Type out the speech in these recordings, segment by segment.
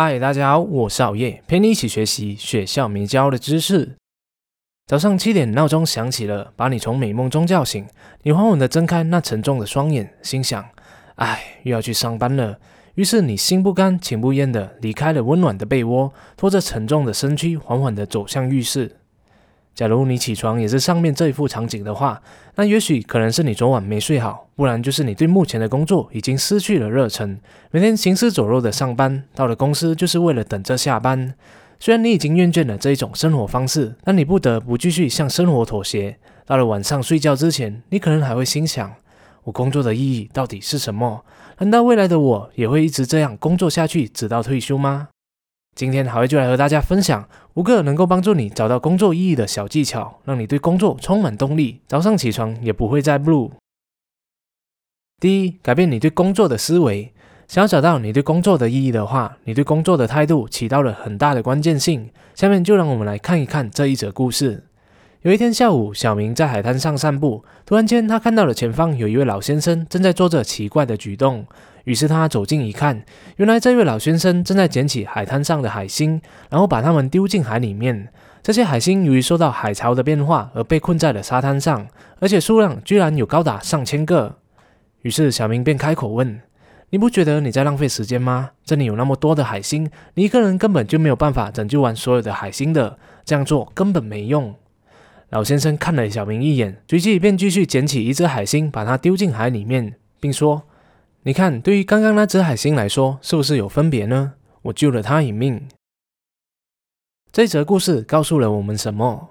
嗨，大家好，我是熬夜，陪你一起学习学校没教的知识。早上七点，闹钟响起了，把你从美梦中叫醒。你缓缓地睁开那沉重的双眼，心想：哎，又要去上班了。于是你心不甘情不愿地离开了温暖的被窝，拖着沉重的身躯，缓缓地走向浴室。假如你起床也是上面这一副场景的话，那也许可能是你昨晚没睡好，不然就是你对目前的工作已经失去了热忱，每天行尸走肉的上班，到了公司就是为了等着下班。虽然你已经厌倦了这一种生活方式，但你不得不继续向生活妥协。到了晚上睡觉之前，你可能还会心想：我工作的意义到底是什么？难道未来的我也会一直这样工作下去，直到退休吗？今天好威就来和大家分享五个能够帮助你找到工作意义的小技巧，让你对工作充满动力，早上起床也不会再 blue。第一，改变你对工作的思维。想要找到你对工作的意义的话，你对工作的态度起到了很大的关键性。下面就让我们来看一看这一则故事。有一天下午，小明在海滩上散步，突然间他看到了前方有一位老先生正在做着奇怪的举动。于是他走近一看，原来这位老先生正在捡起海滩上的海星，然后把它们丢进海里面。这些海星由于受到海潮的变化而被困在了沙滩上，而且数量居然有高达上千个。于是小明便开口问：“你不觉得你在浪费时间吗？这里有那么多的海星，你一个人根本就没有办法拯救完所有的海星的，这样做根本没用。”老先生看了小明一眼，随即便继续捡起一只海星，把它丢进海里面，并说。你看，对于刚刚那只海星来说，是不是有分别呢？我救了它一命。这则故事告诉了我们什么？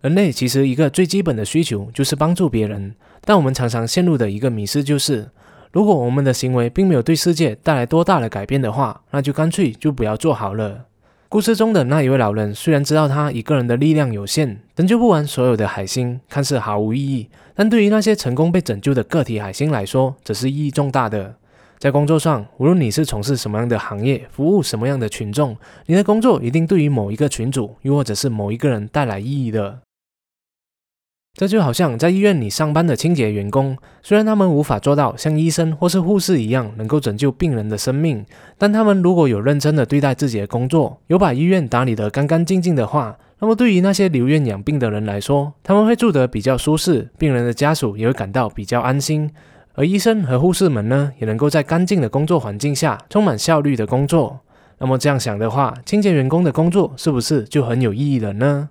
人类其实一个最基本的需求就是帮助别人，但我们常常陷入的一个迷思就是，如果我们的行为并没有对世界带来多大的改变的话，那就干脆就不要做好了。故事中的那一位老人虽然知道他一个人的力量有限，拯救不完所有的海星，看似毫无意义，但对于那些成功被拯救的个体海星来说，则是意义重大的。在工作上，无论你是从事什么样的行业，服务什么样的群众，你的工作一定对于某一个群组，又或者是某一个人带来意义的。这就好像在医院里上班的清洁员工，虽然他们无法做到像医生或是护士一样能够拯救病人的生命，但他们如果有认真的对待自己的工作，有把医院打理得干干净净的话，那么对于那些留院养病的人来说，他们会住得比较舒适，病人的家属也会感到比较安心，而医生和护士们呢，也能够在干净的工作环境下，充满效率的工作。那么这样想的话，清洁员工的工作是不是就很有意义了呢？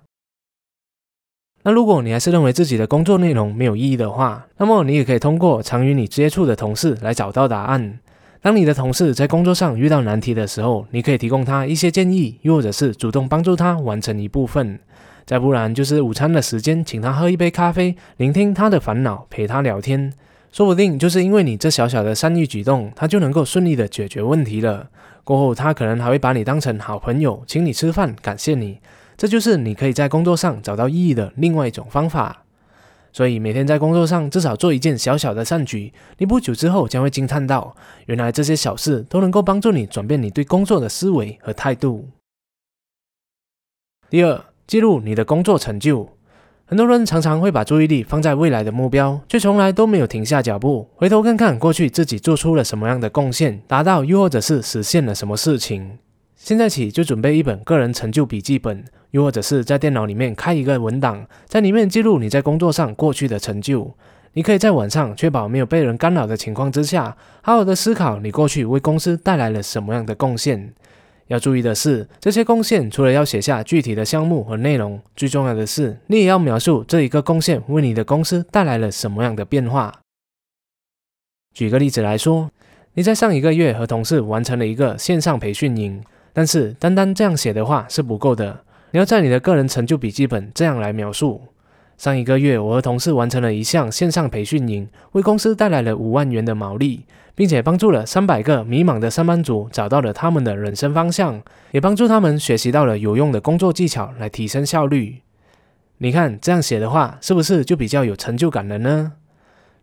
那如果你还是认为自己的工作内容没有意义的话，那么你也可以通过常与你接触的同事来找到答案。当你的同事在工作上遇到难题的时候，你可以提供他一些建议，又或者是主动帮助他完成一部分。再不然就是午餐的时间，请他喝一杯咖啡，聆听他的烦恼，陪他聊天。说不定就是因为你这小小的善意举动，他就能够顺利的解决问题了。过后他可能还会把你当成好朋友，请你吃饭，感谢你。这就是你可以在工作上找到意义的另外一种方法。所以每天在工作上至少做一件小小的善举，你不久之后将会惊叹到，原来这些小事都能够帮助你转变你对工作的思维和态度。第二，记录你的工作成就。很多人常常会把注意力放在未来的目标，却从来都没有停下脚步，回头看看过去自己做出了什么样的贡献，达到又或者是实现了什么事情。现在起就准备一本个人成就笔记本，又或者是在电脑里面开一个文档，在里面记录你在工作上过去的成就。你可以在晚上确保没有被人干扰的情况之下，好好的思考你过去为公司带来了什么样的贡献。要注意的是，这些贡献除了要写下具体的项目和内容，最重要的是你也要描述这一个贡献为你的公司带来了什么样的变化。举个例子来说，你在上一个月和同事完成了一个线上培训营。但是单单这样写的话是不够的，你要在你的个人成就笔记本这样来描述：上一个月，我和同事完成了一项线上培训营，为公司带来了五万元的毛利，并且帮助了三百个迷茫的上班族找到了他们的人生方向，也帮助他们学习到了有用的工作技巧来提升效率。你看这样写的话，是不是就比较有成就感了呢？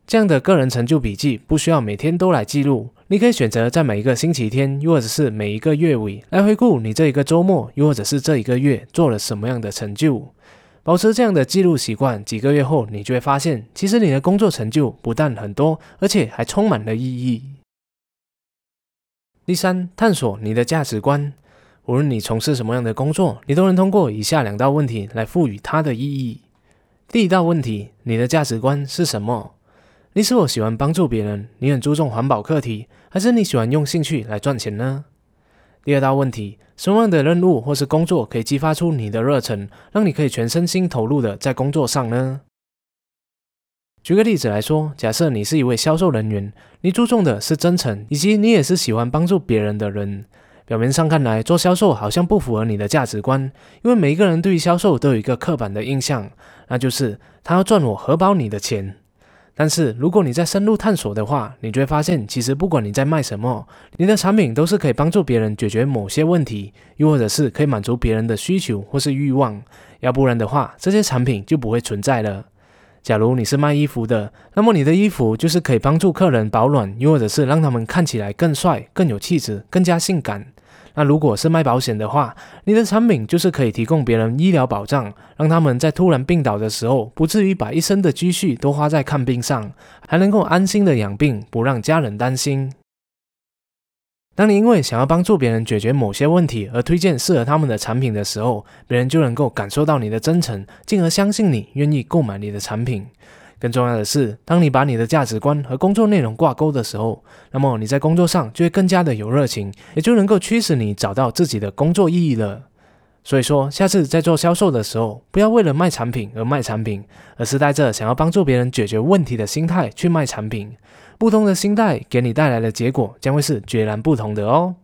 这样的个人成就笔记不需要每天都来记录，你可以选择在每一个星期天，又或者是每一个月尾来回顾你这一个周末，又或者是这一个月做了什么样的成就。保持这样的记录习惯，几个月后你就会发现，其实你的工作成就不但很多，而且还充满了意义。第三，探索你的价值观。无论你从事什么样的工作，你都能通过以下两道问题来赋予它的意义。第一道问题：你的价值观是什么？你是否喜欢帮助别人？你很注重环保课题，还是你喜欢用兴趣来赚钱呢？第二大问题：什么样的任务或是工作可以激发出你的热忱，让你可以全身心投入的在工作上呢？举个例子来说，假设你是一位销售人员，你注重的是真诚，以及你也是喜欢帮助别人的人。表面上看来，做销售好像不符合你的价值观，因为每一个人对于销售都有一个刻板的印象，那就是他要赚我荷包里的钱。但是如果你在深入探索的话，你就会发现，其实不管你在卖什么，你的产品都是可以帮助别人解决某些问题，又或者是可以满足别人的需求或是欲望。要不然的话，这些产品就不会存在了。假如你是卖衣服的，那么你的衣服就是可以帮助客人保暖，又或者是让他们看起来更帅、更有气质、更加性感。那如果是卖保险的话，你的产品就是可以提供别人医疗保障，让他们在突然病倒的时候，不至于把一生的积蓄都花在看病上，还能够安心的养病，不让家人担心。当你因为想要帮助别人解决某些问题而推荐适合他们的产品的时候，别人就能够感受到你的真诚，进而相信你，愿意购买你的产品。更重要的是，当你把你的价值观和工作内容挂钩的时候，那么你在工作上就会更加的有热情，也就能够驱使你找到自己的工作意义了。所以说，下次在做销售的时候，不要为了卖产品而卖产品，而是带着想要帮助别人解决问题的心态去卖产品。不同的心态给你带来的结果将会是截然不同的哦。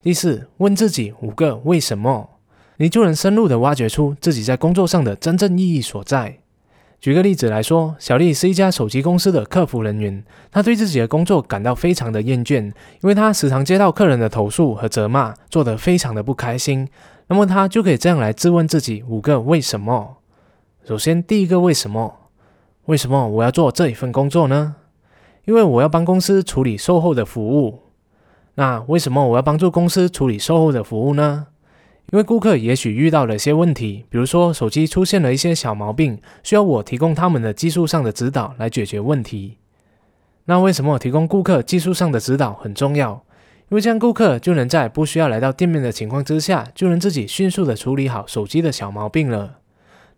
第四，问自己五个为什么，你就能深入的挖掘出自己在工作上的真正意义所在。举个例子来说，小丽是一家手机公司的客服人员，她对自己的工作感到非常的厌倦，因为她时常接到客人的投诉和责骂，做得非常的不开心。那么她就可以这样来质问自己五个为什么。首先，第一个为什么？为什么我要做这一份工作呢？因为我要帮公司处理售后的服务。那为什么我要帮助公司处理售后的服务呢？因为顾客也许遇到了一些问题，比如说手机出现了一些小毛病，需要我提供他们的技术上的指导来解决问题。那为什么提供顾客技术上的指导很重要？因为这样顾客就能在不需要来到店面的情况之下，就能自己迅速的处理好手机的小毛病了。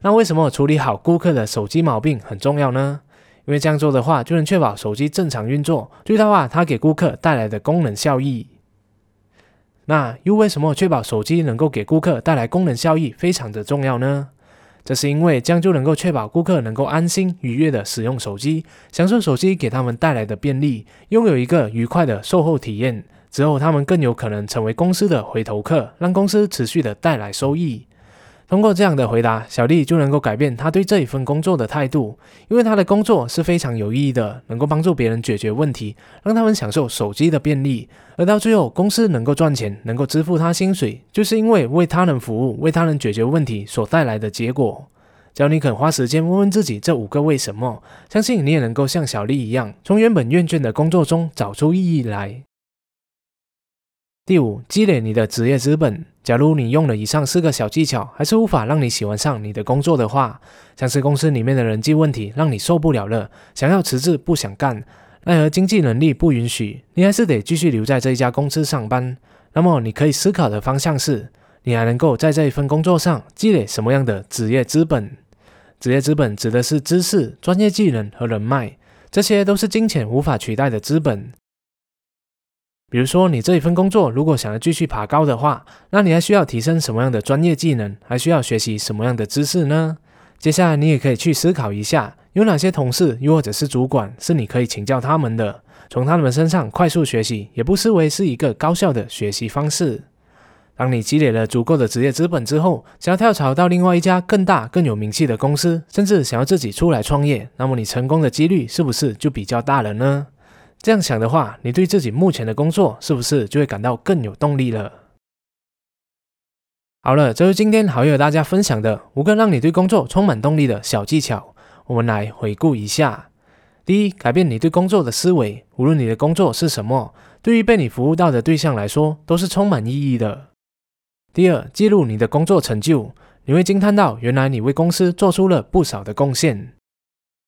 那为什么处理好顾客的手机毛病很重要呢？因为这样做的话，就能确保手机正常运作，最大化它给顾客带来的功能效益。那又为什么确保手机能够给顾客带来功能效益非常的重要呢？这是因为这样就能够确保顾客能够安心愉悦的使用手机，享受手机给他们带来的便利，拥有一个愉快的售后体验。之后，他们更有可能成为公司的回头客，让公司持续的带来收益。通过这样的回答，小丽就能够改变她对这一份工作的态度，因为她的工作是非常有意义的，能够帮助别人解决问题，让他们享受手机的便利，而到最后公司能够赚钱，能够支付她薪水，就是因为为他人服务、为他人解决问题所带来的结果。只要你肯花时间问问自己这五个为什么，相信你也能够像小丽一样，从原本厌倦的工作中找出意义来。第五，积累你的职业资本。假如你用了以上四个小技巧，还是无法让你喜欢上你的工作的话，像是公司里面的人际问题让你受不了了，想要辞职不想干，奈何经济能力不允许，你还是得继续留在这一家公司上班。那么你可以思考的方向是，你还能够在这一份工作上积累什么样的职业资本？职业资本指的是知识、专业技能和人脉，这些都是金钱无法取代的资本。比如说，你这一份工作如果想要继续爬高的话，那你还需要提升什么样的专业技能？还需要学习什么样的知识呢？接下来，你也可以去思考一下，有哪些同事又或者是主管是你可以请教他们的，从他们身上快速学习，也不失为是一个高效的学习方式。当你积累了足够的职业资本之后，想要跳槽到另外一家更大、更有名气的公司，甚至想要自己出来创业，那么你成功的几率是不是就比较大了呢？这样想的话，你对自己目前的工作是不是就会感到更有动力了？好了，这是今天好友大家分享的五个让你对工作充满动力的小技巧。我们来回顾一下：第一，改变你对工作的思维，无论你的工作是什么，对于被你服务到的对象来说都是充满意义的。第二，记录你的工作成就，你会惊叹到原来你为公司做出了不少的贡献。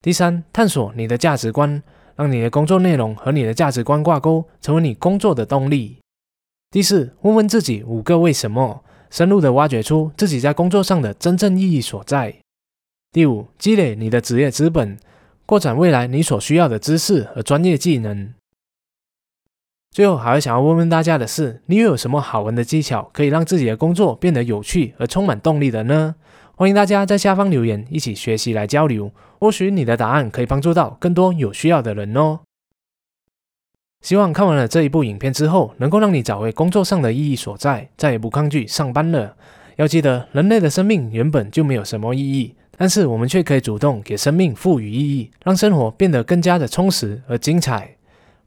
第三，探索你的价值观。让你的工作内容和你的价值观挂钩，成为你工作的动力。第四，问问自己五个为什么，深入的挖掘出自己在工作上的真正意义所在。第五，积累你的职业资本，扩展未来你所需要的知识和专业技能。最后，还想要问问大家的是，你又有什么好玩的技巧，可以让自己的工作变得有趣而充满动力的呢？欢迎大家在下方留言，一起学习来交流。或许你的答案可以帮助到更多有需要的人哦。希望看完了这一部影片之后，能够让你找回工作上的意义所在，再也不抗拒上班了。要记得，人类的生命原本就没有什么意义，但是我们却可以主动给生命赋予意义，让生活变得更加的充实而精彩。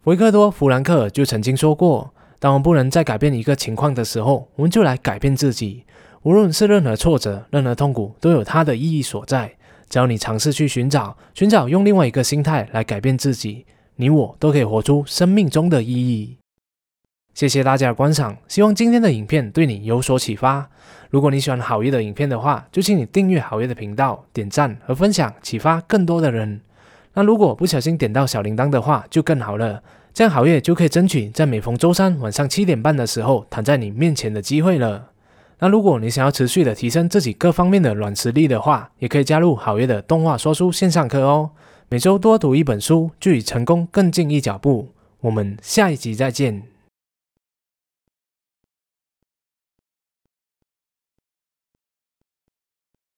维克多·弗兰克就曾经说过：“当我们不能再改变一个情况的时候，我们就来改变自己。无论是任何挫折、任何痛苦，都有它的意义所在。只要你尝试去寻找，寻找用另外一个心态来改变自己。”你我都可以活出生命中的意义。谢谢大家的观赏，希望今天的影片对你有所启发。如果你喜欢好业的影片的话，就请你订阅好业的频道，点赞和分享，启发更多的人。那如果不小心点到小铃铛的话，就更好了，这样好业就可以争取在每逢周三晚上七点半的时候躺在你面前的机会了。那如果你想要持续的提升自己各方面的软实力的话，也可以加入好月的动画说书线上课哦。每周多读一本书，距离成功更近一脚步。我们下一集再见。